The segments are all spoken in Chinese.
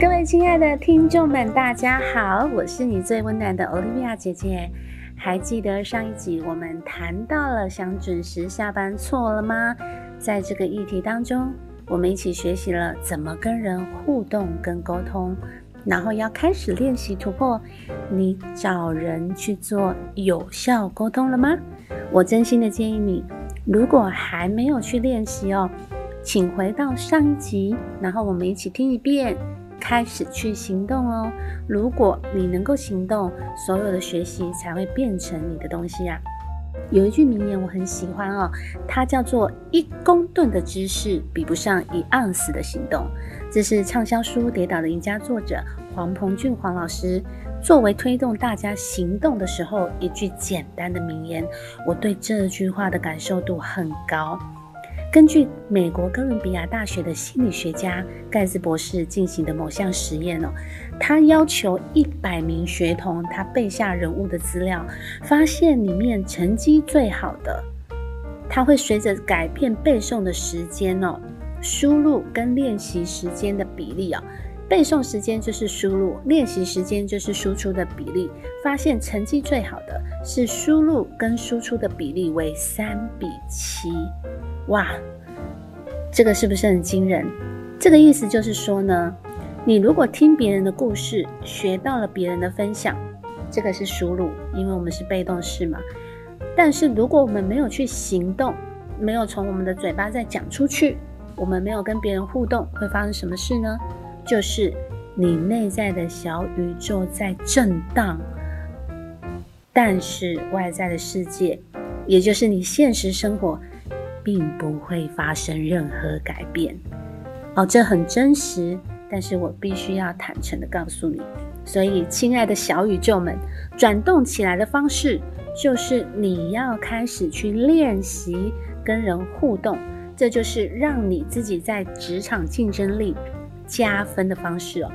各位亲爱的听众们，大家好，我是你最温暖的 Olivia 姐姐。还记得上一集我们谈到了想准时下班错了吗？在这个议题当中，我们一起学习了怎么跟人互动跟沟通，然后要开始练习突破。你找人去做有效沟通了吗？我真心的建议你，如果还没有去练习哦，请回到上一集，然后我们一起听一遍。开始去行动哦！如果你能够行动，所有的学习才会变成你的东西啊。有一句名言我很喜欢哦，它叫做“一公吨的知识比不上一盎司的行动”。这是畅销书《跌倒的赢家》作者黄鹏俊黄老师作为推动大家行动的时候一句简单的名言。我对这句话的感受度很高。根据美国哥伦比亚大学的心理学家盖茨博士进行的某项实验哦，他要求一百名学童他背下人物的资料，发现里面成绩最好的，他会随着改变背诵的时间哦，输入跟练习时间的比例哦，背诵时间就是输入，练习时间就是输出的比例，发现成绩最好的是输入跟输出的比例为三比七。哇，这个是不是很惊人？这个意思就是说呢，你如果听别人的故事，学到了别人的分享，这个是输入，因为我们是被动式嘛。但是如果我们没有去行动，没有从我们的嘴巴再讲出去，我们没有跟别人互动，会发生什么事呢？就是你内在的小宇宙在震荡，但是外在的世界，也就是你现实生活。并不会发生任何改变哦，这很真实，但是我必须要坦诚的告诉你。所以，亲爱的小宇宙们，转动起来的方式就是你要开始去练习跟人互动，这就是让你自己在职场竞争力加分的方式哦，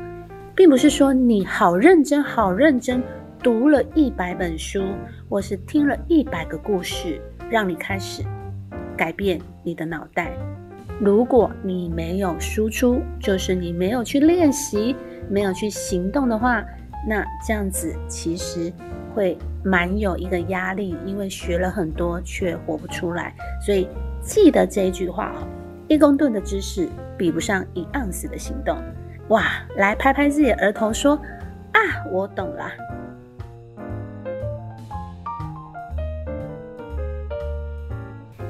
并不是说你好认真、好认真读了一百本书，或是听了一百个故事，让你开始。改变你的脑袋。如果你没有输出，就是你没有去练习，没有去行动的话，那这样子其实会蛮有一个压力，因为学了很多却活不出来。所以记得这一句话哦：一公吨的知识比不上一盎司的行动。哇，来拍拍自己的额头说：啊，我懂了。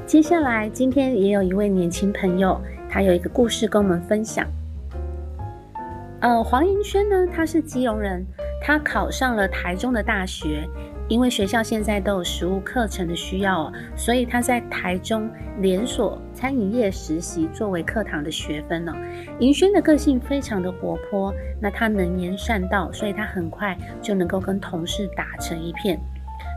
接下来，今天也有一位年轻朋友，他有一个故事跟我们分享。呃，黄银轩呢，他是基隆人，他考上了台中的大学，因为学校现在都有实务课程的需要，所以他在台中连锁餐饮业实习，作为课堂的学分呢。银轩的个性非常的活泼，那他能言善道，所以他很快就能够跟同事打成一片。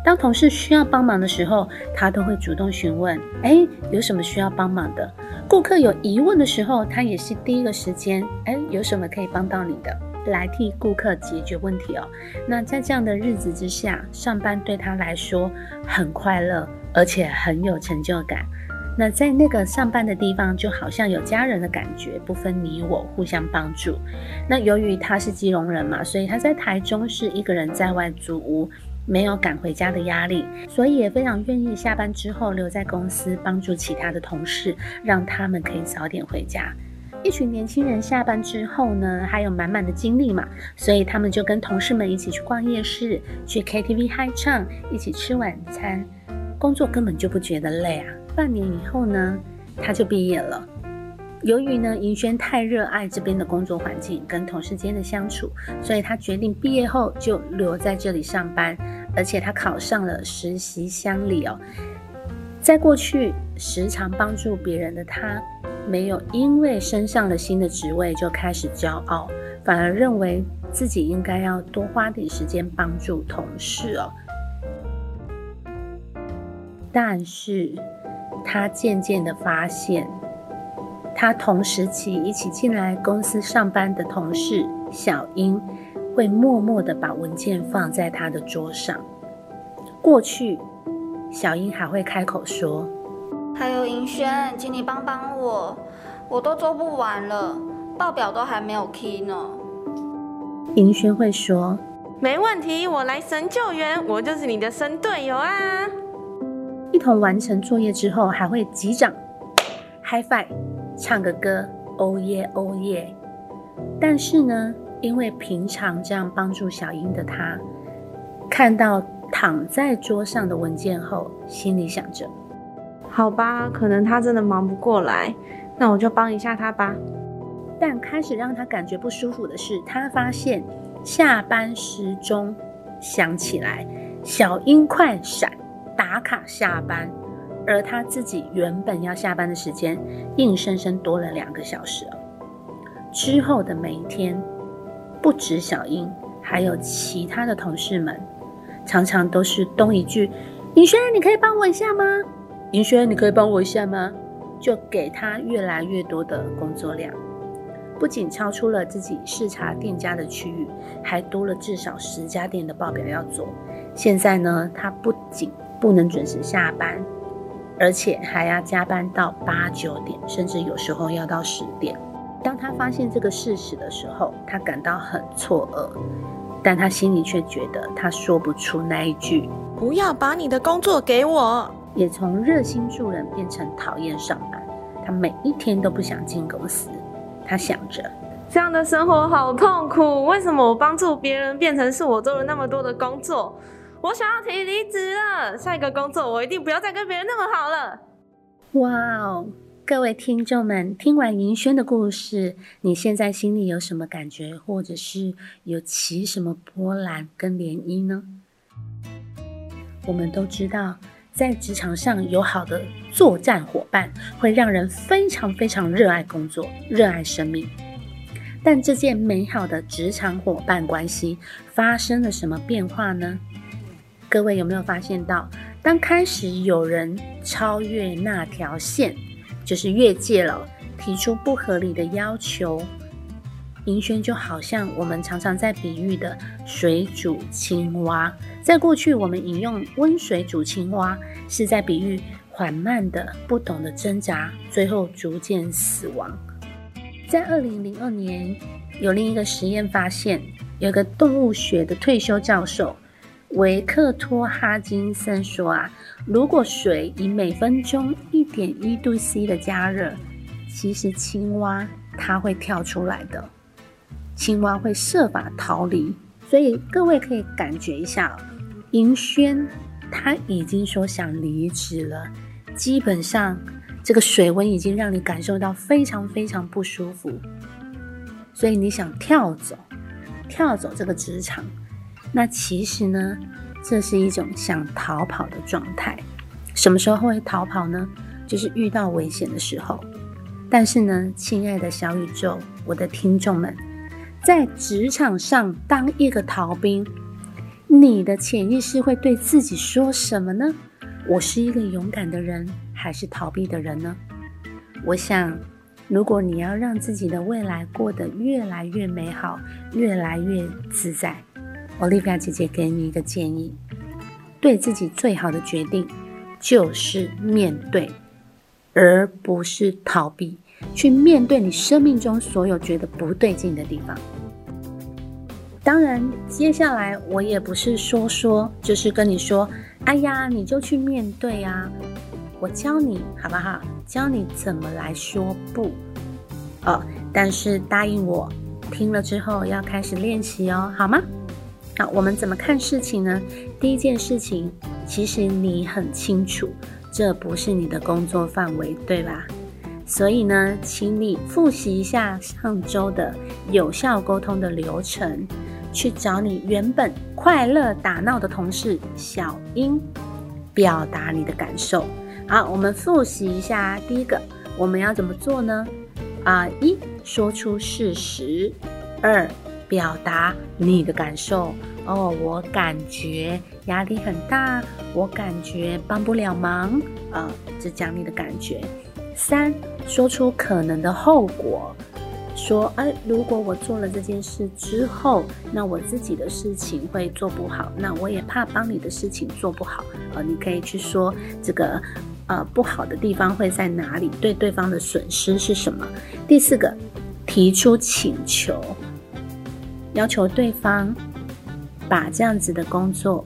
当同事需要帮忙的时候，他都会主动询问：“哎，有什么需要帮忙的？”顾客有疑问的时候，他也是第一个时间：“哎，有什么可以帮到你的？”来替顾客解决问题哦。那在这样的日子之下，上班对他来说很快乐，而且很有成就感。那在那个上班的地方，就好像有家人的感觉，不分你我，互相帮助。那由于他是基隆人嘛，所以他在台中是一个人在外租屋。没有赶回家的压力，所以也非常愿意下班之后留在公司帮助其他的同事，让他们可以早点回家。一群年轻人下班之后呢，还有满满的精力嘛，所以他们就跟同事们一起去逛夜市，去 KTV 嗨唱，一起吃晚餐，工作根本就不觉得累啊。半年以后呢，他就毕业了。由于呢，银轩太热爱这边的工作环境跟同事间的相处，所以他决定毕业后就留在这里上班。而且他考上了实习乡里哦，在过去时常帮助别人的他，没有因为升上了新的职位就开始骄傲，反而认为自己应该要多花点时间帮助同事哦。但是，他渐渐的发现，他同时期一起进来公司上班的同事小英，会默默的把文件放在他的桌上。过去，小英还会开口说：“还有银轩，请你帮帮我，我都做不完了，报表都还没有 key 呢。”银轩会说：“没问题，我来神救援，我就是你的神队友啊！”一同完成作业之后，还会击掌、嗨 e 唱个歌，哦耶哦耶。但是呢，因为平常这样帮助小英的他，看到躺在桌上的文件后，心里想着：好吧，可能他真的忙不过来，那我就帮一下他吧。但开始让他感觉不舒服的是，他发现下班时钟响起来，小英快闪。打卡下班，而他自己原本要下班的时间，硬生生多了两个小时了。之后的每一天，不止小英，还有其他的同事们，常常都是东一句：“尹轩，你可以帮我一下吗？”“尹轩，你可以帮我一下吗？”就给他越来越多的工作量，不仅超出了自己视察店家的区域，还多了至少十家店的报表要做。现在呢，他不仅不能准时下班，而且还要加班到八九点，甚至有时候要到十点。当他发现这个事实的时候，他感到很错愕，但他心里却觉得他说不出那一句“不要把你的工作给我”。也从热心助人变成讨厌上班，他每一天都不想进公司。他想着，这样的生活好痛苦。为什么我帮助别人变成是我做了那么多的工作？我想要提离职了，下一个工作我一定不要再跟别人那么好了。哇哦，各位听众们，听完银轩的故事，你现在心里有什么感觉，或者是有起什么波澜跟涟漪呢？我们都知道，在职场上有好的作战伙伴，会让人非常非常热爱工作，热爱生命。但这件美好的职场伙伴关系发生了什么变化呢？各位有没有发现到，当开始有人超越那条线，就是越界了，提出不合理的要求，银轩就好像我们常常在比喻的水煮青蛙。在过去，我们引用温水煮青蛙，是在比喻缓慢的、不懂得挣扎，最后逐渐死亡。在二零零二年，有另一个实验发现，有个动物学的退休教授。维克托·哈金森说：“啊，如果水以每分钟一点一度 C 的加热，其实青蛙它会跳出来的，青蛙会设法逃离。所以各位可以感觉一下，银轩他已经说想离职了，基本上这个水温已经让你感受到非常非常不舒服，所以你想跳走，跳走这个职场。”那其实呢，这是一种想逃跑的状态。什么时候会逃跑呢？就是遇到危险的时候。但是呢，亲爱的小宇宙，我的听众们，在职场上当一个逃兵，你的潜意识会对自己说什么呢？我是一个勇敢的人，还是逃避的人呢？我想，如果你要让自己的未来过得越来越美好，越来越自在。Olivia 姐姐给你一个建议：对自己最好的决定就是面对，而不是逃避。去面对你生命中所有觉得不对劲的地方。当然，接下来我也不是说说，就是跟你说：“哎呀，你就去面对啊！”我教你好不好？教你怎么来说不哦。但是答应我，听了之后要开始练习哦，好吗？好，我们怎么看事情呢？第一件事情，其实你很清楚，这不是你的工作范围，对吧？所以呢，请你复习一下上周的有效沟通的流程，去找你原本快乐打闹的同事小英，表达你的感受，好，我们复习一下。第一个，我们要怎么做呢？啊，一说出事实，二表达你的感受。哦，我感觉压力很大，我感觉帮不了忙。啊，这讲你的感觉。三，说出可能的后果。说，哎，如果我做了这件事之后，那我自己的事情会做不好，那我也怕帮你的事情做不好，呃，你可以去说这个，呃，不好的地方会在哪里，对对方的损失是什么。第四个，提出请求，要求对方把这样子的工作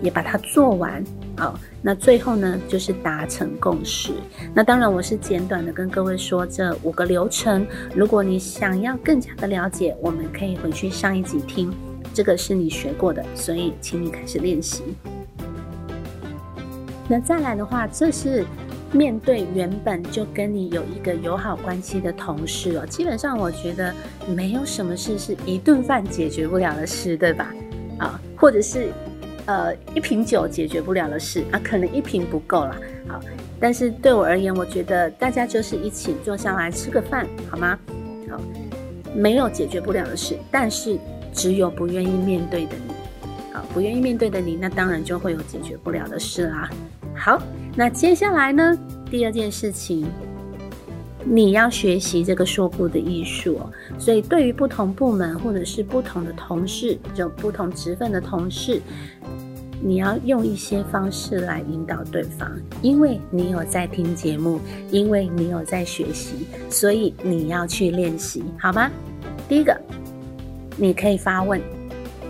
也把它做完。好，那最后呢，就是达成共识。那当然，我是简短的跟各位说这五个流程。如果你想要更加的了解，我们可以回去上一集听，这个是你学过的，所以请你开始练习。那再来的话，这是面对原本就跟你有一个友好关系的同事哦。基本上，我觉得没有什么事是一顿饭解决不了的事，对吧？啊，或者是。呃，一瓶酒解决不了的事啊，可能一瓶不够了。好，但是对我而言，我觉得大家就是一起坐下来吃个饭，好吗？好，没有解决不了的事，但是只有不愿意面对的你。好，不愿意面对的你，那当然就会有解决不了的事啦。好，那接下来呢，第二件事情，你要学习这个说不的艺术。所以，对于不同部门或者是不同的同事，就不同职分的同事。你要用一些方式来引导对方，因为你有在听节目，因为你有在学习，所以你要去练习，好吗？第一个，你可以发问，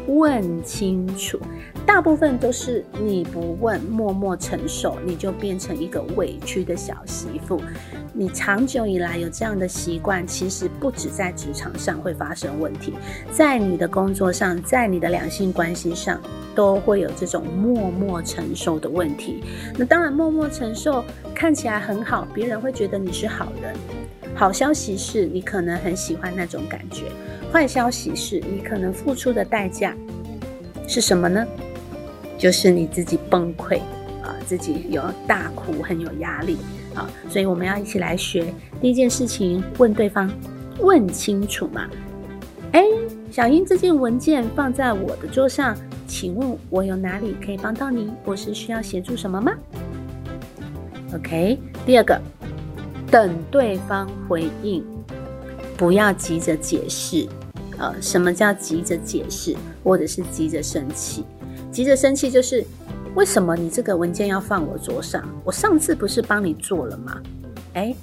问清楚。大部分都是你不问，默默承受，你就变成一个委屈的小媳妇。你长久以来有这样的习惯，其实不止在职场上会发生问题，在你的工作上，在你的两性关系上，都会有这种默默承受的问题。那当然，默默承受看起来很好，别人会觉得你是好人。好消息是你可能很喜欢那种感觉，坏消息是你可能付出的代价是什么呢？就是你自己崩溃啊，自己有大哭，很有压力啊，所以我们要一起来学。第一件事情，问对方，问清楚嘛。哎，小英，这件文件放在我的桌上，请问我有哪里可以帮到你？我是需要协助什么吗？OK。第二个，等对方回应，不要急着解释。呃，什么叫急着解释，或者是急着生气？急着生气就是，为什么你这个文件要放我桌上？我上次不是帮你做了吗？哎，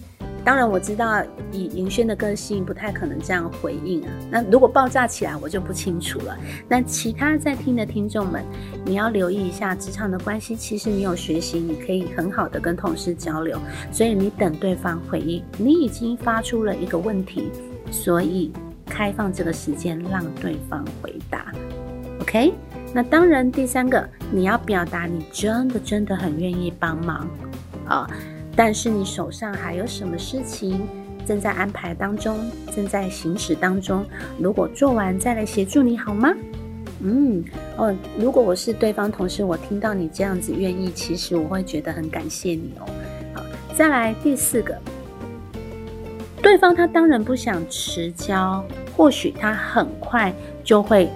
当然我知道以银轩的个性不太可能这样回应啊。那如果爆炸起来，我就不清楚了。那其他在听的听众们，你要留意一下职场的关系。其实你有学习，你可以很好的跟同事交流。所以你等对方回应，你已经发出了一个问题，所以开放这个时间让对方回答。OK。那当然，第三个，你要表达你真的真的很愿意帮忙啊，但是你手上还有什么事情正在安排当中，正在行驶当中，如果做完再来协助你好吗？嗯，哦，如果我是对方同事，我听到你这样子愿意，其实我会觉得很感谢你哦。好，再来第四个，对方他当然不想迟交，或许他很快就会。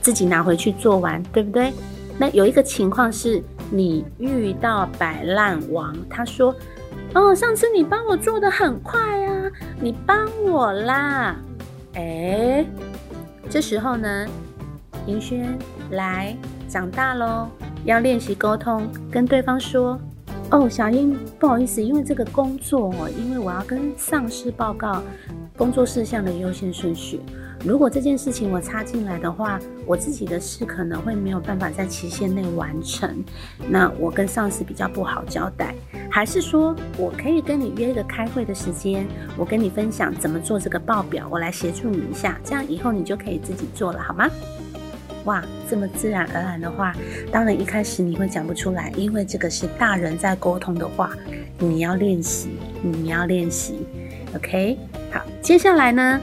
自己拿回去做完，对不对？那有一个情况是，你遇到摆烂王，他说：“哦，上次你帮我做的很快啊，你帮我啦。”哎，这时候呢，银轩来长大喽，要练习沟通，跟对方说：“哦，小英，不好意思，因为这个工作哦，因为我要跟上司报告工作事项的优先顺序。”如果这件事情我插进来的话，我自己的事可能会没有办法在期限内完成，那我跟上司比较不好交代。还是说我可以跟你约一个开会的时间，我跟你分享怎么做这个报表，我来协助你一下，这样以后你就可以自己做了，好吗？哇，这么自然而然的话，当然一开始你会讲不出来，因为这个是大人在沟通的话，你要练习，你要练习。OK，好，接下来呢？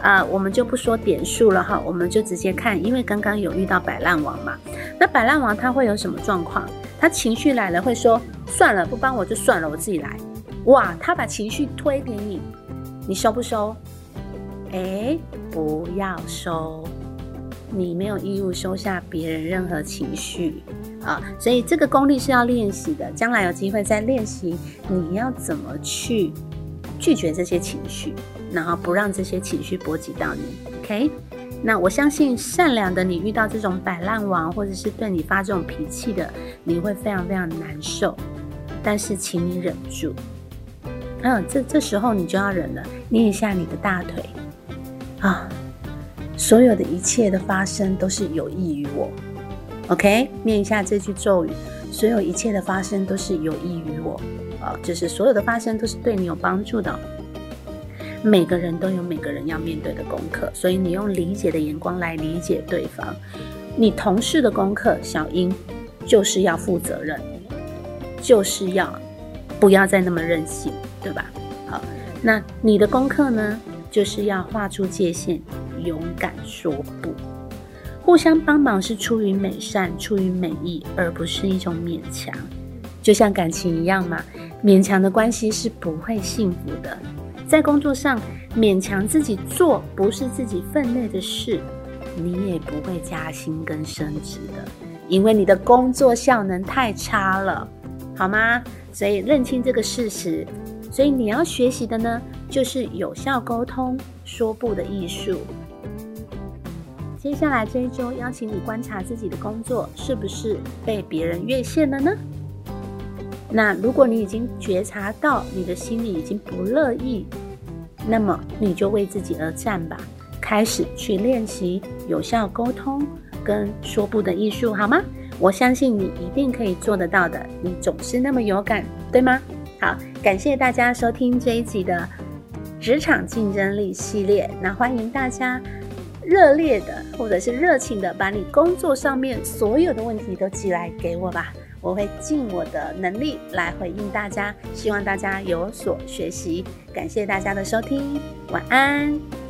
啊，我们就不说点数了哈，我们就直接看，因为刚刚有遇到摆烂王嘛。那摆烂王他会有什么状况？他情绪来了会说：“算了，不帮我就算了，我自己来。哇，他把情绪推给你，你收不收？哎，不要收，你没有义务收下别人任何情绪啊。所以这个功力是要练习的，将来有机会再练习，你要怎么去拒绝这些情绪，然后不让这些情绪波及到你。OK。那我相信善良的你遇到这种摆烂王，或者是对你发这种脾气的，你会非常非常难受。但是请你忍住，嗯，这这时候你就要忍了，捏一下你的大腿啊，所有的一切的发生都是有益于我。OK，念一下这句咒语，所有一切的发生都是有益于我啊，就是所有的发生都是对你有帮助的。每个人都有每个人要面对的功课，所以你用理解的眼光来理解对方。你同事的功课，小英就是要负责任，就是要不要再那么任性，对吧？好，那你的功课呢，就是要画出界限，勇敢说不。互相帮忙是出于美善，出于美意，而不是一种勉强。就像感情一样嘛，勉强的关系是不会幸福的。在工作上勉强自己做不是自己分内的事，你也不会加薪跟升职的，因为你的工作效能太差了，好吗？所以认清这个事实。所以你要学习的呢，就是有效沟通、说不的艺术。接下来这一周，邀请你观察自己的工作是不是被别人越线了呢？那如果你已经觉察到你的心里已经不乐意，那么你就为自己而战吧，开始去练习有效沟通跟说不的艺术，好吗？我相信你一定可以做得到的，你总是那么有感，对吗？好，感谢大家收听这一集的职场竞争力系列，那欢迎大家热烈的或者是热情的把你工作上面所有的问题都寄来给我吧。我会尽我的能力来回应大家，希望大家有所学习。感谢大家的收听，晚安。